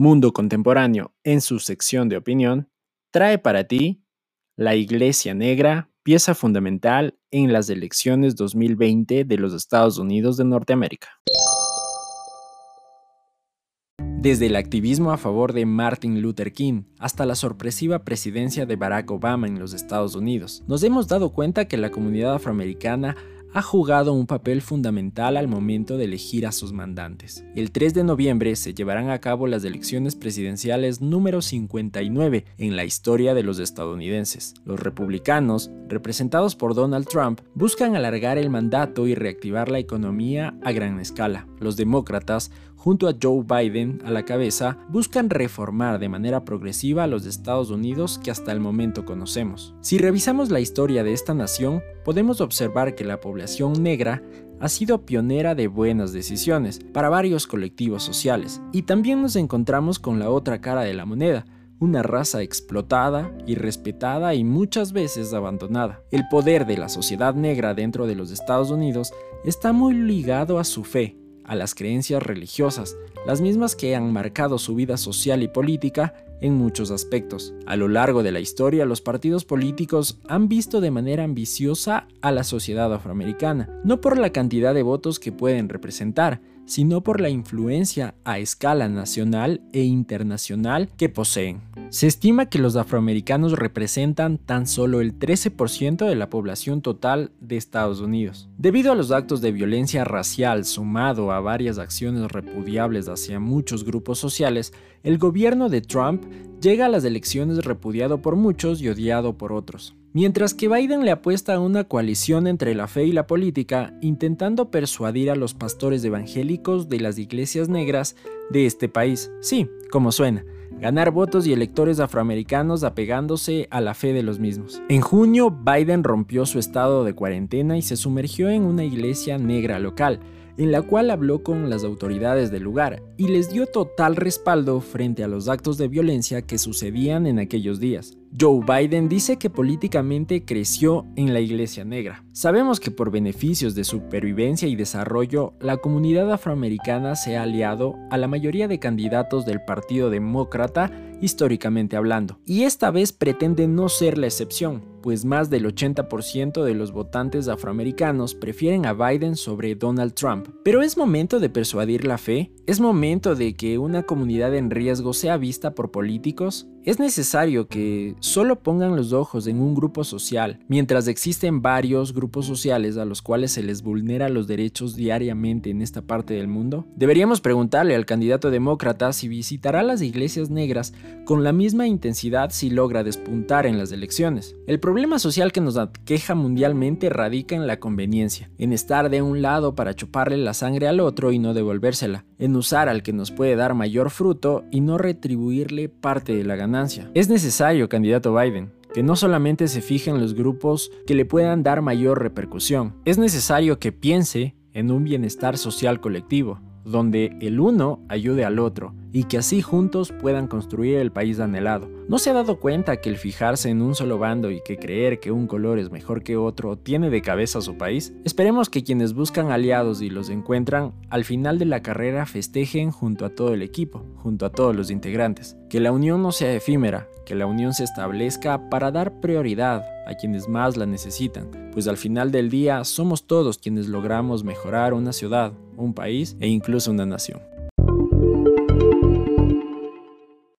Mundo Contemporáneo, en su sección de opinión, trae para ti La Iglesia Negra, pieza fundamental en las elecciones 2020 de los Estados Unidos de Norteamérica. Desde el activismo a favor de Martin Luther King hasta la sorpresiva presidencia de Barack Obama en los Estados Unidos, nos hemos dado cuenta que la comunidad afroamericana ha jugado un papel fundamental al momento de elegir a sus mandantes. El 3 de noviembre se llevarán a cabo las elecciones presidenciales número 59 en la historia de los estadounidenses. Los republicanos, representados por Donald Trump, buscan alargar el mandato y reactivar la economía a gran escala. Los demócratas junto a Joe Biden a la cabeza, buscan reformar de manera progresiva los Estados Unidos que hasta el momento conocemos. Si revisamos la historia de esta nación, podemos observar que la población negra ha sido pionera de buenas decisiones para varios colectivos sociales, y también nos encontramos con la otra cara de la moneda, una raza explotada, irrespetada y muchas veces abandonada. El poder de la sociedad negra dentro de los Estados Unidos está muy ligado a su fe, a las creencias religiosas, las mismas que han marcado su vida social y política en muchos aspectos. A lo largo de la historia, los partidos políticos han visto de manera ambiciosa a la sociedad afroamericana, no por la cantidad de votos que pueden representar, sino por la influencia a escala nacional e internacional que poseen. Se estima que los afroamericanos representan tan solo el 13% de la población total de Estados Unidos. Debido a los actos de violencia racial sumado a varias acciones repudiables hacia muchos grupos sociales, el gobierno de Trump llega a las elecciones repudiado por muchos y odiado por otros. Mientras que Biden le apuesta a una coalición entre la fe y la política, intentando persuadir a los pastores evangélicos de las iglesias negras de este país. Sí, como suena, ganar votos y electores afroamericanos apegándose a la fe de los mismos. En junio, Biden rompió su estado de cuarentena y se sumergió en una iglesia negra local, en la cual habló con las autoridades del lugar y les dio total respaldo frente a los actos de violencia que sucedían en aquellos días. Joe Biden dice que políticamente creció en la iglesia negra. Sabemos que por beneficios de supervivencia y desarrollo, la comunidad afroamericana se ha aliado a la mayoría de candidatos del Partido Demócrata históricamente hablando, y esta vez pretende no ser la excepción, pues más del 80% de los votantes afroamericanos prefieren a Biden sobre Donald Trump. Pero es momento de persuadir la fe, es momento de que una comunidad en riesgo sea vista por políticos, es necesario que solo pongan los ojos en un grupo social, mientras existen varios grupos sociales a los cuales se les vulnera los derechos diariamente en esta parte del mundo. Deberíamos preguntarle al candidato demócrata si visitará las iglesias negras con la misma intensidad si logra despuntar en las elecciones. El problema social que nos aqueja mundialmente radica en la conveniencia, en estar de un lado para chuparle la sangre al otro y no devolvérsela, en usar al que nos puede dar mayor fruto y no retribuirle parte de la ganancia. Es necesario, candidato Biden, que no solamente se fije en los grupos que le puedan dar mayor repercusión, es necesario que piense en un bienestar social colectivo, donde el uno ayude al otro y que así juntos puedan construir el país anhelado. ¿No se ha dado cuenta que el fijarse en un solo bando y que creer que un color es mejor que otro tiene de cabeza a su país? Esperemos que quienes buscan aliados y los encuentran al final de la carrera festejen junto a todo el equipo, junto a todos los integrantes. Que la unión no sea efímera, que la unión se establezca para dar prioridad a quienes más la necesitan, pues al final del día somos todos quienes logramos mejorar una ciudad, un país e incluso una nación.